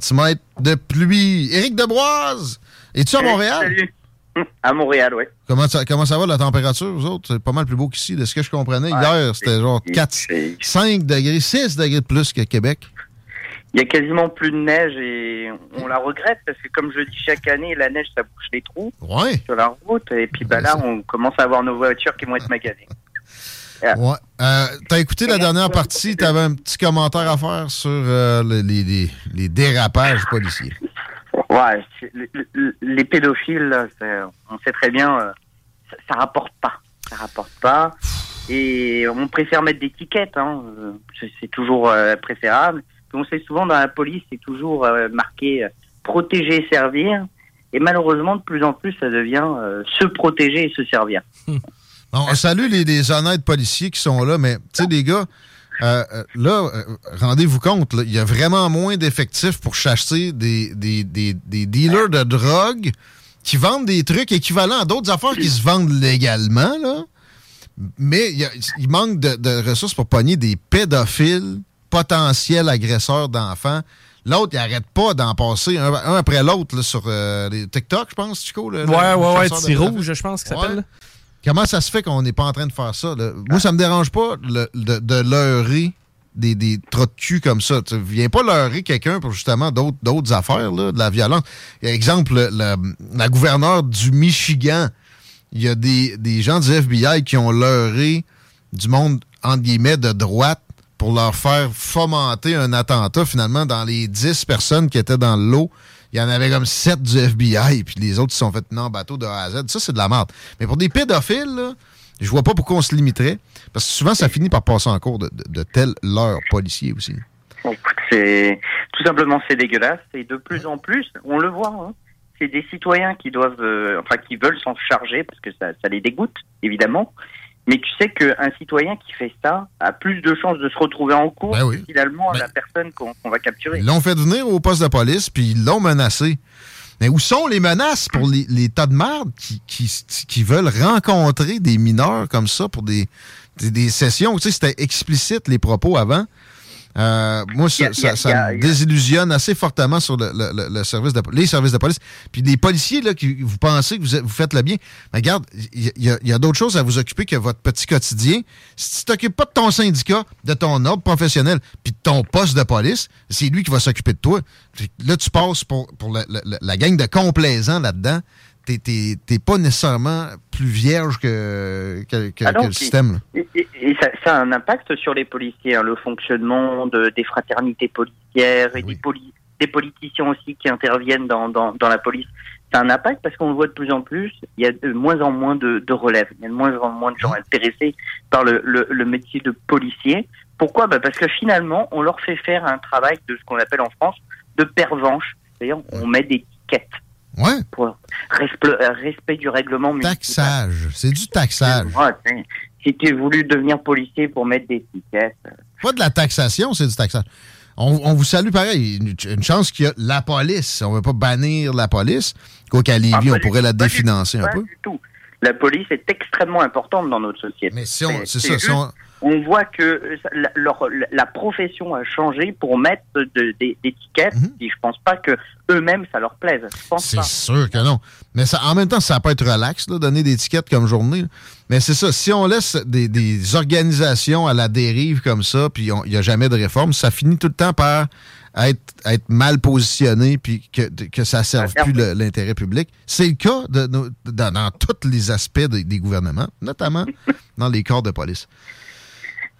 Cm de pluie. Éric Debroise, es-tu à Montréal? Salut. À Montréal, oui. Comment ça, comment ça va la température, vous autres? C'est pas mal plus beau qu'ici, de ce que je comprenais. Ouais, Hier, c'était genre c'est- 4, c'est- 5 degrés, 6 degrés de plus que Québec. Il y a quasiment plus de neige et on la regrette parce que, comme je le dis chaque année, la neige, ça bouche les trous Ouais. sur la route. Et puis bah, là, on commence à avoir nos voitures qui vont être maganées. Ouais. Euh, T'as écouté la dernière partie, t'avais un petit commentaire à faire sur euh, le- les, les- les dérapages policiers. Ouais, les pédophiles, là, on sait très bien, euh, ça, ça rapporte pas. Ça rapporte pas. Et on préfère mettre des tickets, hein, c'est- toujours euh, préférable. Puis on sait souvent dans la police, c'est toujours euh, marqué euh, protéger, servir. Et malheureusement, de plus en plus, ça devient euh, se protéger et se servir. On salue les, les honnêtes policiers qui sont là, mais tu sais, les gars, euh, euh, là, euh, rendez-vous compte, il y a vraiment moins d'effectifs pour chasser des, des, des, des dealers de drogue qui vendent des trucs équivalents à d'autres affaires qui se vendent légalement, là. Mais il, manque de, de ressources pour pogner des pédophiles, potentiels agresseurs d'enfants. L'autre, il arrête pas d'en passer un, un après l'autre sur euh, les TikTok, je pense, Chico. le- le Ouais, ouais, ouais, pédophiles. rouge, je pense qu'il s'appelle. Ouais. Comment ça se fait qu'on n'est pas en train de faire ça? Moi, ça me dérange pas de, leurrer des, des de cul comme ça. Tu viens pas leurrer quelqu'un pour justement d'autres affaires, de la violence. Exemple, le- le- la gouverneure du Michigan, il y a des, des gens du FBI qui ont leurré du monde, entre guillemets, de droite pour leur faire fomenter un attentat. Finalement, dans les 10 personnes qui étaient dans le lot, il y en avait comme 7 du FBI, puis les autres se sont fait en bateau de A à Z. Ça, c'est de la merde. Mais pour des pédophiles, là, je vois pas pourquoi on se limiterait. Parce que souvent, ça finit par passer en cours de, de, de tels leurs policiers aussi. C'est tout simplement c'est dégueulasse et de plus en plus, on le voit. hein, c'est des citoyens qui doivent, euh, enfin qui veulent s'en charger parce que ça, ça les dégoûte évidemment. Mais tu sais qu'un citoyen qui fait ça a plus de chances de se retrouver en cours Ben oui. que finalement la personne qu'on va capturer. Ils l'ont fait venir au poste de police, puis ils l'ont menacé. Mais où sont les menaces pour les, les tas de merde qui, qui, qui veulent rencontrer des mineurs comme ça pour des, des, des sessions? Tu sais, c'était explicite les propos avant. Euh, moi, ça, me désillusionne assez fortement sur le, le- le- le service de, les services de police. Puis les policiers, là, qui vous pensez que vous, vous faites le bien, mais regarde, il y a, il y a d'autres choses à vous occuper que votre petit quotidien. Si tu t'occupes pas de ton syndicat, de ton ordre professionnel, puis de ton poste de police, c'est lui qui va s'occuper de toi. Là, tu passes pour, pour la, la- la gang de complaisants là-dedans. T'es pas nécessairement plus vierge que, que, Ah le système. Et, et- et ça, ça a un impact sur les policiers, hein, le fonctionnement de, des fraternités policières et Oui. des, poli- des politiciens aussi qui interviennent dans, dans, dans la police. Ça a un impact parce qu'on le voit de plus en plus, il y a de moins en moins de, de relèves, il y a de moins en moins de gens intéressés par le, le, le métier de policier. Pourquoi? Bah Parce que finalement, on leur fait faire un travail de ce qu'on appelle en France de pervenche. C'est-à-dire, on met des tickets Ouais, pour respect, respect du règlement municipal. taxage. C'est du taxage. Si tu es voulu devenir policier pour mettre des tickets, euh, Pas de la taxation, c'est du taxage. On, on vous salue pareil. Une, une chance qu'il y a la police. On ne veut pas bannir la police. Quoi qu'à Lévis, Ah, pas on du- pourrait la pas définancer un pas peu. du tout. La police est extrêmement importante dans notre société. Mais si on, c'est c'est ça. si juste- on- On voit que euh, la, leur- la profession a changé pour mettre de- des, tickets. Mhm. Et je pense pas que eux-mêmes ça leur plaise. C'est sûr que non. Mais ça, en même temps, ça peut être relax, là, donner des tickets comme journée. là. Mais c'est ça, si on laisse des, des organisations à la dérive comme ça, puis il n'y a jamais de réforme, ça finit tout le temps par être, être mal positionné, puis que, que ça ne serve plus l'intérêt public. C'est le cas de, dans, dans tous les aspects des, des gouvernements, notamment dans les corps de police.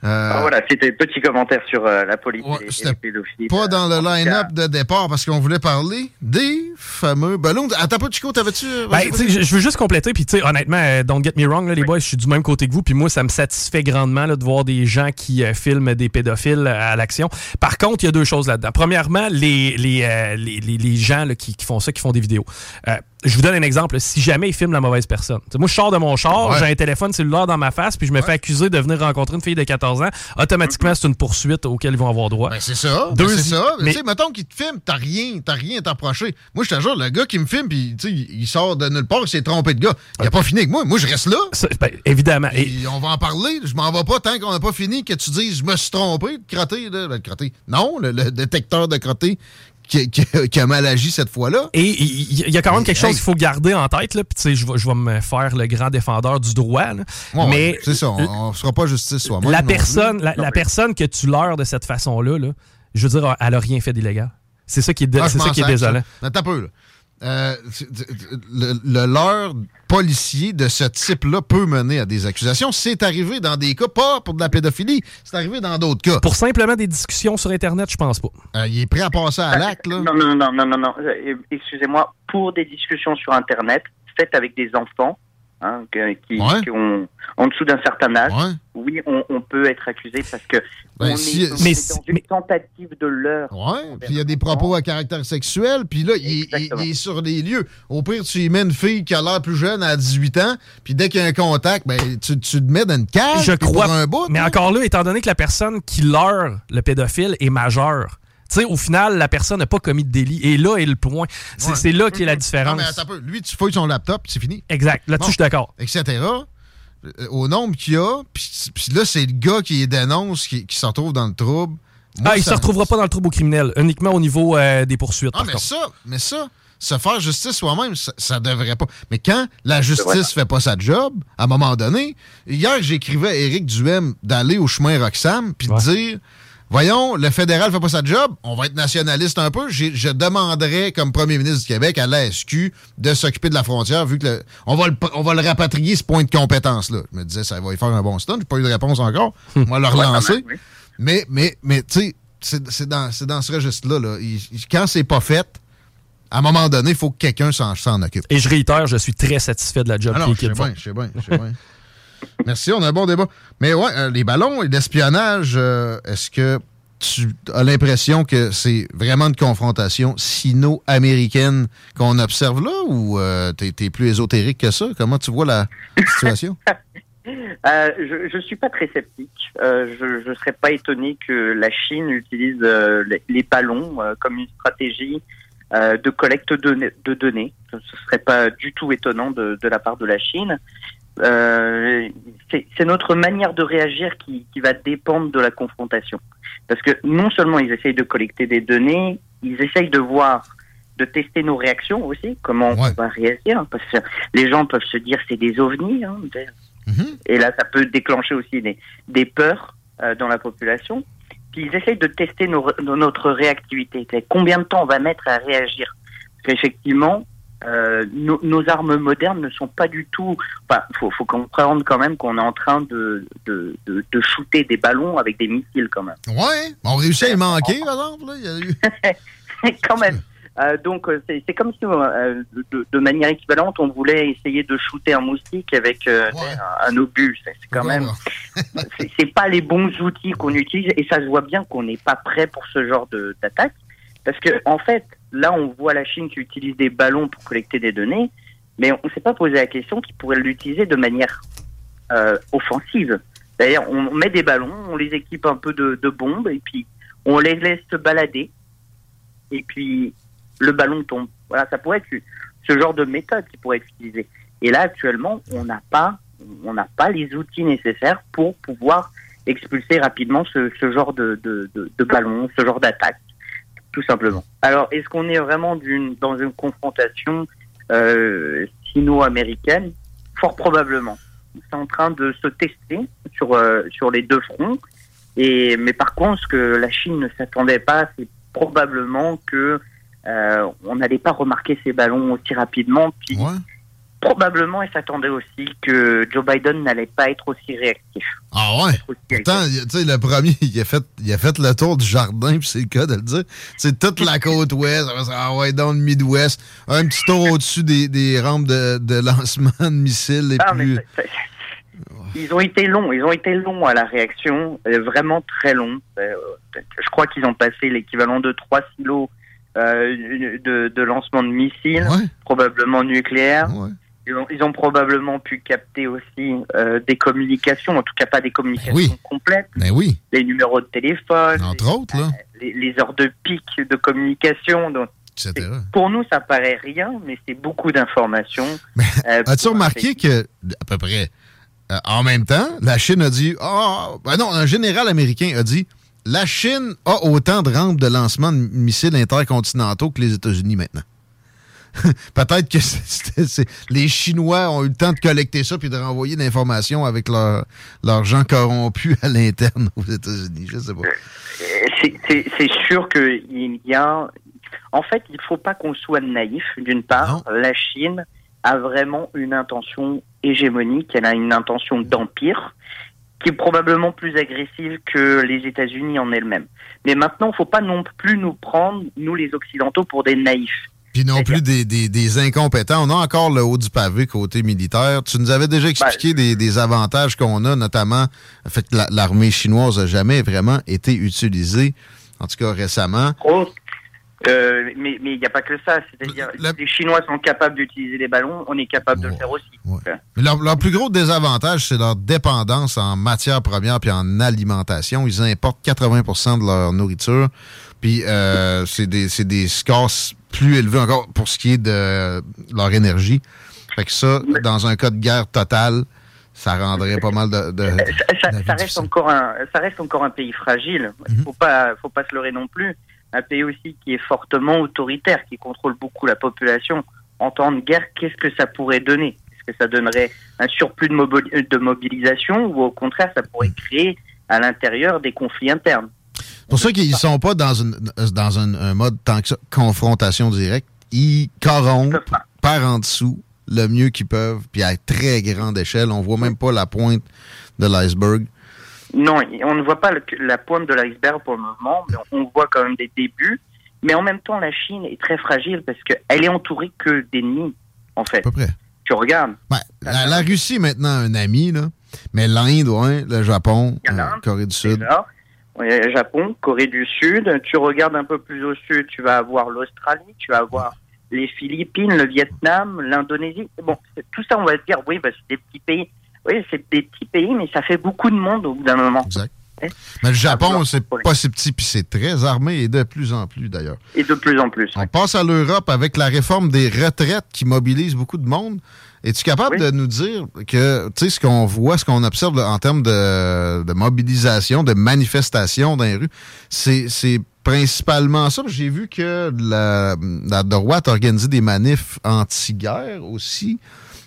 Euh, Ah, voilà, c'était un petit commentaire sur euh, la police Ouais, et- et, c'était les pédophiles. pas dans le line-up de départ parce qu'on voulait parler des fameux ballons. Attends pas, Chico, t'avais-tu. euh, Ben, tu sais, je, veux juste compléter, puis tu sais, honnêtement, euh, don't get me wrong, là, les boys, je suis du même côté que vous, puis moi, ça me satisfait grandement là, de voir des gens qui euh, filment des pédophiles euh, à l'action. Par contre, il y a deux choses là-dedans. Premièrement, les, les, euh, les, les- les gens là, qui, qui font ça, qui font des vidéos. Euh, je vous donne un exemple. Si jamais ils filment la mauvaise personne. Moi, je sors de mon char, Ouais. j'ai un téléphone cellulaire dans ma face, puis je me fais accuser de venir rencontrer une fille de 14 ans. Automatiquement, c'est une poursuite auquel ils vont avoir droit. Ben, c'est ça. ben, Deux- c'est ça. mais- sais, mettons qu'il te filme, t'as rien, t'as rien à t'approcher. Moi, je te jure, le gars qui me filme, puis il il sort de nulle part, il s'est trompé de gars. Il a pas fini avec moi. Moi, je reste là. Ça, ben, évidemment. Et- Et on va en parler. Je m'en vais pas tant qu'on n'a pas fini que tu dises je me suis trompé de. Là, crotté. Non, le, le détecteur de crotté qui, qui- qui a mal agi cette fois-là. Et il y a quand même quelque Hey. chose qu'il faut garder en tête. Là. Puis, Je vais, je vais me faire le grand défendeur du droit. là. Ouais, mais ouais, c'est ça, on ne fera pas justice soi-même. la personne, la, la personne que tu leurres de cette façon-là, là, je veux dire, elle a rien fait d'illégal. C'est ça qui est, Ah, c'est ça qui est désolant. attends un peu, là. Euh, le, le leurre policier de ce type-là peut mener à des accusations. C'est arrivé dans des cas, pas pour de la pédophilie, c'est arrivé dans d'autres cas. Pour simplement des discussions sur Internet, je pense pas. Euh, il est prêt à passer à l'acte, là. Non, non, non, non, non, non. Euh, Excusez-moi, pour des discussions sur Internet, faites avec des enfants hein, qui, Ouais. qui ont en dessous d'un certain âge, Ouais. oui, on, on peut être accusé parce que Ben, on si- est, on Mais est une tentative de leurre. Ouais, puis il y a des propos à caractère sexuel, puis là, il, il- Exactement. il est sur les lieux. Au pire, tu y mets une fille qui a l'air plus jeune à 18 ans, puis dès qu'il y a un contact, ben, tu, tu te mets dans une cage, Je crois. pour un bout. mais encore là, étant donné que la personne qui leurre le pédophile est majeure, sais, au final, la personne n'a pas commis de délit. Et là est le point. C'est Ouais. là qu'est la Non, différence. mais attends un peu. Lui, tu fouilles son laptop, c'est fini. Exact. Là-dessus, Bon. je suis d'accord. etc. euh, Au nombre qu'il y a, puis là, c'est le gars qui les dénonce qui, qui se retrouve dans le trouble. Moi, Ah, il ça- se retrouvera pas dans le trouble criminel, uniquement au niveau euh, des poursuites. Ah, par mais contre. ça, mais ça, se faire justice soi-même, ça, ça devrait pas. Mais quand la justice fait pas sa job, à un moment donné, hier, j'écrivais à Éric Duhem d'aller au chemin Roxham puis de dire Voyons, le fédéral fait pas sa job, on va être nationaliste un peu. Je demanderais, comme premier ministre du Québec, à l'ASQ de s'occuper de la frontière, vu que le- on, va le, on va le rapatrier, ce point de compétence-là. Je me disais, ça va y faire un bon stun. J'ai pas eu de réponse encore. On va le relancer. Mais, mais, mais tu sais, c'est dans, dans ce registre-là. Là. Quand c'est pas fait, à un moment donné, il faut que quelqu'un s'en occupe. Et je réitère, je suis très satisfait de la job Ah non, je sais l'équipe fait. bien, je sais bien, je sais bien. Merci, on a un bon débat. Mais ouais, euh, les ballons et l'espionnage, euh, est-ce que tu as l'impression que c'est vraiment une confrontation sino-américaine qu'on observe là ou euh, t'es t'es plus ésotérique que ça? Comment tu vois la situation? Euh, je ne suis pas très sceptique. Je ne serais pas étonné que la Chine utilise les, ballons comme une stratégie de collecte de, de données. Ce ne serait pas du tout étonnant de la part de la Chine. Euh, c'est notre manière de réagir qui, qui va dépendre de la confrontation. Parce que non seulement ils essayent de collecter des données, ils essayent de voir, de tester nos réactions aussi, comment Ouais. on va réagir. Parce que les gens peuvent se dire c'est des ovnis. Hein, Mhm. et là, ça peut déclencher aussi des, des peurs euh, dans la population. Puis ils essayent de tester nos, notre réactivité. Combien de temps on va mettre à réagir Parce qu'effectivement, euh, nos, nos armes modernes ne sont pas du tout. Enfin, faut, faut comprendre quand même qu'on est en train de, de, de, de shooter des ballons avec des missiles quand même. Ouais, on réussit à y manquer, par exemple. Là. Il y a eu... quand même. Euh, donc euh, c'est comme si euh, de, de manière équivalente on voulait essayer de shooter un moustique avec euh, Ouais. un, un obus. C'est quand même c'est pas les bons outils qu'on utilise et ça se voit bien qu'on n'est pas prêt pour ce genre de- d'attaque parce que en fait là on voit la Chine qui utilise des ballons pour collecter des données mais on s'est pas posé la question qu'ils pourraient l'utiliser de manière euh, offensive. D'ailleurs on met des ballons on les équipe un peu de, bombes et puis on les laisse se balader. Et puis le ballon tombe. Voilà ça pourrait être ce genre de méthode qui pourrait être utilisée. Et là actuellement on n'a pas pas les outils nécessaires pour pouvoir expulser rapidement ce, genre de, de, ce genre d'attaque, tout simplement. Alors, est-ce qu'on est vraiment dans une confrontation euh, sino-américaine? Fort probablement. C'est en train de se tester sur, euh, sur les deux fronts. Et, mais par contre, ce que la Chine ne s'attendait pas, c'est probablement que euh, on n'allait pas remarquer ces ballons aussi rapidement. Probablement, elle s'attendait aussi que Joe Biden n'allait pas être aussi réactif. Ah ouais? Pourtant, tu sais, le premier, il a, fait, il a fait le tour du jardin, puis c'est le cas de le dire. C'est toute la côte ouest, ah ouais, dans le Midwest, un petit tour au-dessus des, des rampes de, de lancement de missiles les Ah, mais plus... c'est- Ils ont été longs, ils ont été longs à la réaction, euh, vraiment très longs. Euh, je crois qu'ils ont passé l'équivalent de trois silos euh, de, de lancement de missiles, Ouais, probablement nucléaires. ouais. Ils ont, probablement pu capter aussi euh, des communications, en tout cas pas des communications Oui. complètes, oui, les numéros de téléphone, entre autres, là, les, les heures de pic de communication. Donc, pour nous, ça paraît rien, mais c'est beaucoup d'informations. Mais Euh, As-tu remarqué que, à peu près, euh, en même temps, la Chine a dit, ah, ben non, un général américain a dit, la Chine a autant de rampes de lancement de missiles intercontinentaux que les États-Unis maintenant. Peut-être que les Chinois ont eu le temps de collecter ça puis de renvoyer l'information avec leur- leurs gens corrompus à l'interne aux États-Unis. Je sais pas. Euh, c'est- sûr qu'il y a. En fait, il faut pas qu'on soit naïf. D'une part, la Chine a vraiment une intention hégémonique. Elle a une intention d'empire qui est probablement plus agressive que les États-Unis en elles-mêmes. Mais maintenant, il faut pas non plus nous prendre, nous les Occidentaux, pour des naïfs. Puis non plus des, des- des incompétents. On a encore le haut du pavé côté militaire. Tu nous avais déjà expliqué des, des avantages qu'on a, notamment le fait que la- l'armée chinoise n'a jamais vraiment été utilisée, en tout cas récemment. Oh, euh, mais mais il n'y a pas que ça. C'est-à-dire, La- les Chinois sont capables d'utiliser les ballons, on est capable de le faire aussi. Ouais. Mais leur, leur plus gros désavantage, c'est leur dépendance en matières premières puis en alimentation. Ils importent 80% de leur nourriture. Puis euh, c'est des, c'est des scores plus élevés encore pour ce qui est de leur énergie. Fait que ça, dans un cas de guerre totale, ça rendrait pas mal de... de- ça, reste encore un, ça reste encore un pays fragile. Mhm. Faut pas, faut pas se leurrer non plus. Un pays aussi qui est fortement autoritaire, qui contrôle beaucoup la population. En temps de guerre, qu'est-ce que ça pourrait donner? Est-ce que ça donnerait un surplus de mobilisation ou au contraire, ça pourrait Mhm. créer à l'intérieur des conflits internes? Pour ça qu'ils sont pas dans, une, dans un, un mode tant que ça, confrontation directe. Ils corrompent par en dessous le mieux qu'ils peuvent, puis à très grande échelle. On voit même pas la pointe de l'iceberg. Non, on ne voit pas le- la pointe de l'iceberg pour le moment, mais on voit quand même des débuts. Mais en même temps, la Chine est très fragile parce qu'elle est entourée que d'ennemis, en fait. À peu près. Tu regardes, Ouais, la, la Russie maintenant un ami, là. mais l'Inde, ouais, le Japon, Il y en a euh. Corée du Sud. déjà. Japon, Corée du Sud. Tu regardes un peu plus au sud, tu vas avoir l'Australie, tu vas avoir les Philippines, le Vietnam, l'Indonésie. Bon, tout ça, on va se dire, oui, bah, c'est des petits pays. Oui, c'est des petits pays, mais ça fait beaucoup de monde au bout d'un moment. Exact. Mais le Japon, c'est pas si petit, puis c'est très armé, et de plus en plus, d'ailleurs. Et de plus en plus. On passe à l'Europe avec la réforme des retraites qui mobilise beaucoup de monde. Es-tu capable Oui. de nous dire que, tu sais, ce qu'on voit, ce qu'on observe là, en termes de, de mobilisation, de manifestation dans les rues, c'est principalement ça. J'ai vu que la, la droite a organisé des manifs anti-guerre aussi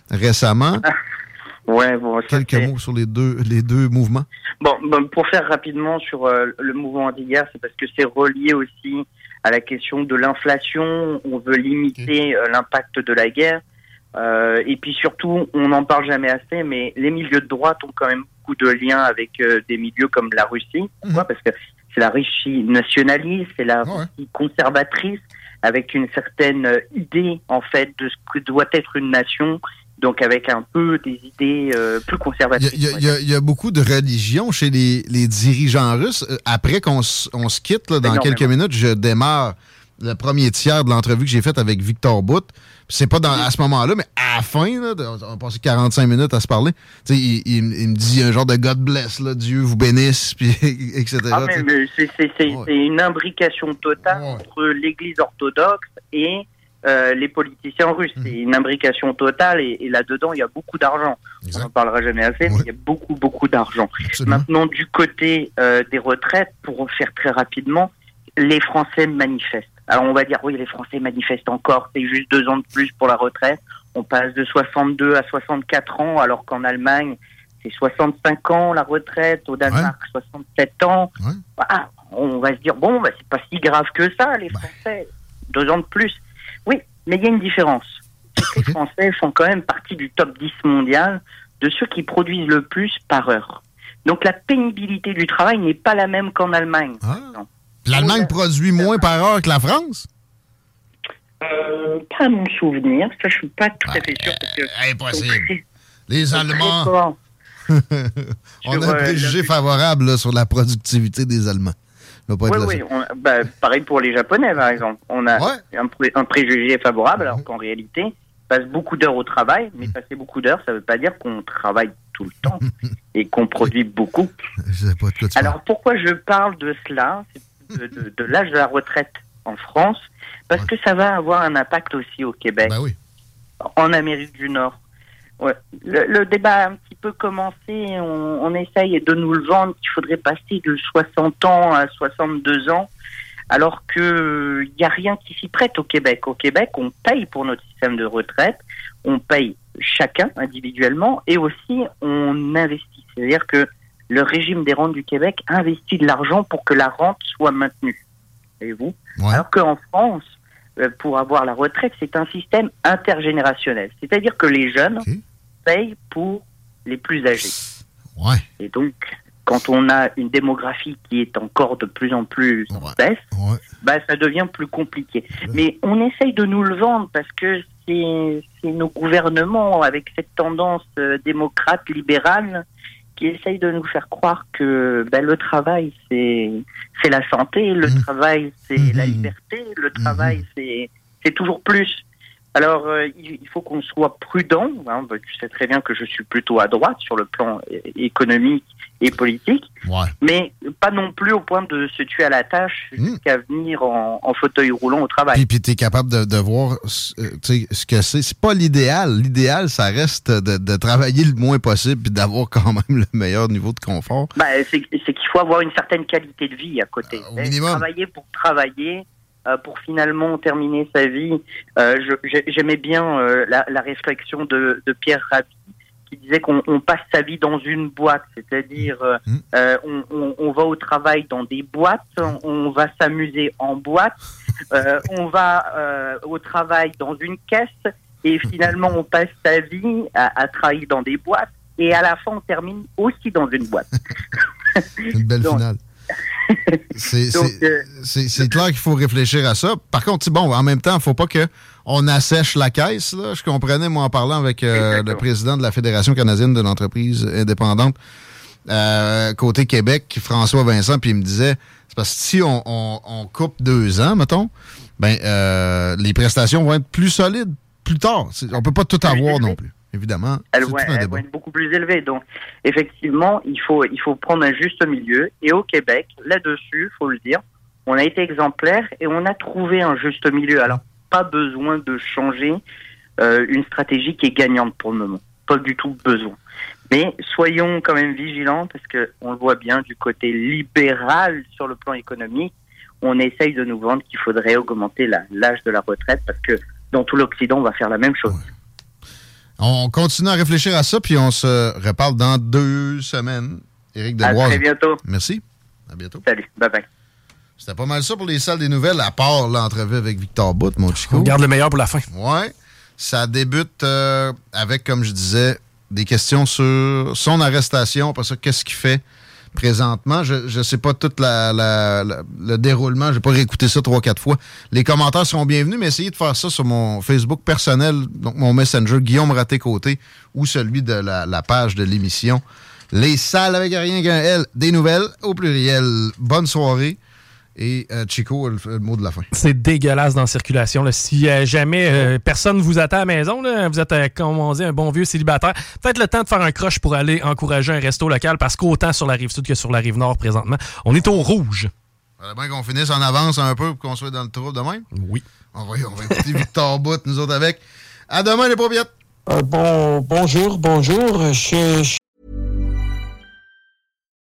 récemment. Ouais, bon, Quelques mots sur les deux, les deux mouvements? Bon, bon, pour faire rapidement sur euh, le mouvement anti-guerre, c'est parce que c'est relié aussi à la question de l'inflation, on veut limiter euh, l'impact de la guerre. Euh, et puis surtout, on n'en parle jamais assez, mais les milieux de droite ont quand même beaucoup de liens avec euh, des milieux comme la Russie. Pourquoi? Parce que c'est la Russie nationaliste, c'est la Russie conservatrice, avec une certaine euh, idée en fait de ce que doit être une nation. Donc avec un peu des idées euh, plus conservatrices. Il y, y y a beaucoup de religion chez les, les dirigeants russes. Euh, Après qu'on on se quitte, là, dans Énormément. quelques minutes, je démarre le premier tiers de l'entrevue que j'ai faite avec Victor Bout. C'est pas dans, à ce moment-là, mais à la fin, là, on a passé 45 minutes à se parler. Tu sais, il, il- il me dit un genre de God bless, là, Dieu vous bénisse, puis etc. Ah, c'est une imbrication totale entre l'Église orthodoxe et euh, les politiciens russes. Mhm. C'est une imbrication totale et, et là-dedans, il y a beaucoup d'argent. On n'en parlera jamais assez, mais il y a beaucoup, beaucoup d'argent. Maintenant, du côté euh, des retraites, pour faire très rapidement, les Français manifestent. Alors on va dire, oui, les Français manifestent encore, c'est juste deux ans de plus pour la retraite. On passe de 62 à 64 ans, alors qu'en Allemagne, c'est 65 ans la retraite, au Danemark, 67 ans. Ah, on va se dire, bon, bah, c'est pas si grave que ça, les Français, deux ans de plus. Oui, mais il y a une différence. Les Français font quand même partie du top 10 mondial de ceux qui produisent le plus par heure. Donc la pénibilité du travail n'est pas la même qu'en Allemagne. Non. L'Allemagne produit moins par heure que la France? Euh, pas à mon souvenir, ça je suis pas tout à fait sûr. Parce que impossible. Les Allemands. on a un euh, préjugé favorable là, sur la productivité des Allemands. Ça doit pas Oui, la oui, on- bah, pareil pour les Japonais, par exemple. On a un, pré- un préjugé favorable, alors qu'en réalité, ils passent beaucoup d'heures au travail, mais passer beaucoup d'heures, ça ne veut pas dire qu'on travaille tout le temps et qu'on produit beaucoup. Je sais pas Alors pourquoi je parle de cela, de, de- de l'âge de la retraite en France? Parce que ça va avoir un impact aussi au Québec, en Amérique du Nord. Ouais. Le, le débat a un petit peu commencé, on, on essaye de nous le vendre qu'il faudrait passer de 60 ans à 62 ans, alors que il n'y a rien qui s'y prête au Québec. Au Québec, on paye pour notre système de retraite, on paye chacun individuellement et aussi on investit. C'est-à-dire que le régime des rentes du Québec investit de l'argent pour que la rente soit maintenue. Et vous Alors qu'en France, euh, pour avoir la retraite, c'est un système intergénérationnel. C'est-à-dire que les jeunes payent pour les plus âgés. Et donc, quand on a une démographie qui est encore de plus en plus en baisse, bah, ça devient plus compliqué. Mais on essaye de nous le vendre parce que c'est nos gouvernements avec cette tendance euh, démocrate libérale qui essayent de nous faire croire que ben, le travail c'est la santé, le travail c'est la liberté, le travail c'est c'est toujours plus. Alors euh, il faut qu'on soit prudent. hein. Tu sais très bien que je suis plutôt à droite sur le plan é- économique et politique, mais pas non plus au point de se tuer à la tâche jusqu'à venir en, en fauteuil roulant au travail. Puis, puis tu es capable de, de voir euh, tu sais, ce que c'est. C'est pas l'idéal. L'idéal, ça reste de, de travailler le moins possible puis d'avoir quand même le meilleur niveau de confort. Bah, c'est qu'il faut avoir une certaine qualité de vie à côté. au minimum. Travailler pour travailler, euh, pour finalement terminer sa vie. Euh, J'aimais bien euh, la, la réflexion de, de Pierre Rabhi qui disait qu'on on passe sa vie dans une boîte, c'est-à-dire euh, euh, on, on- on va au travail dans des boîtes, on, on va s'amuser en boîte, euh, on va euh, au travail dans une caisse et finalement on passe sa vie à, à travailler dans des boîtes et à la fin on termine aussi dans une boîte. Une belle Donc- finale. C'est euh, c'est- clair qu'il faut réfléchir à ça. Par contre, bon, en même temps, il ne faut pas qu'on assèche la caisse. Là. Je comprenais, moi, en parlant avec euh, le président de la Fédération canadienne de l'entreprise indépendante, euh, côté Québec, François Vincent, puis il me disait, c'est parce que si on, on- on coupe deux ans, mettons, ben, euh, les prestations vont être plus solides plus tard. On peut pas tout avoir non plus, évidemment. débat. vont être beaucoup plus élevées. Donc, effectivement, il faut, il faut prendre un juste milieu. Et au Québec, là-dessus, faut le dire, on a été exemplaire et on a trouvé un juste milieu. Alors, pas besoin de changer euh, une stratégie qui est gagnante pour le moment. Pas du tout besoin. Mais soyons quand même vigilants parce que on le voit bien du côté libéral sur le plan économique, on essaye de nous vendre qu'il faudrait augmenter l'âge de la retraite parce que dans tout l'Occident, on va faire la même chose. On continue à réfléchir à ça, puis on se reparle dans deux semaines. Éric À Deboise. très bientôt. Merci. À bientôt. Salut. Bye bye. C'était pas mal ça pour les salles des nouvelles, à part l'entrevue avec Victor Bout, mon Chico. On garde le meilleur pour la fin. Ouais. Ça débute euh, avec, comme je disais, des questions sur son arrestation. Après ça, qu'est-ce qu'il fait? Présentement? Je ne sais pas tout le déroulement. J'ai pas réécouté ça trois, quatre fois. Les commentaires seront bienvenus, mais essayez de faire ça sur mon Facebook personnel, donc mon Messenger, Guillaume Raté-Côté, ou celui de la, la page de l'émission. Les salles avec rien qu'un L, des nouvelles au pluriel. Bonne soirée. Et euh, Chico, le, le, mot de la fin. C'est dégueulasse dans la circulation. Là. Si euh, jamais euh, personne vous attend à la maison, là, vous êtes, euh, comme on dit, un bon vieux célibataire, peut-être le temps de faire un croche pour aller encourager un resto local parce qu'autant sur la rive sud que sur la rive nord présentement, on est au rouge. Fallait bien qu'on finisse en avance un peu pour qu'on soit dans le trou demain. Oui. On va, on va écouter Victor Bout, nous autres avec. À demain, les paupiètes. bon, bonjour, bonjour. Je,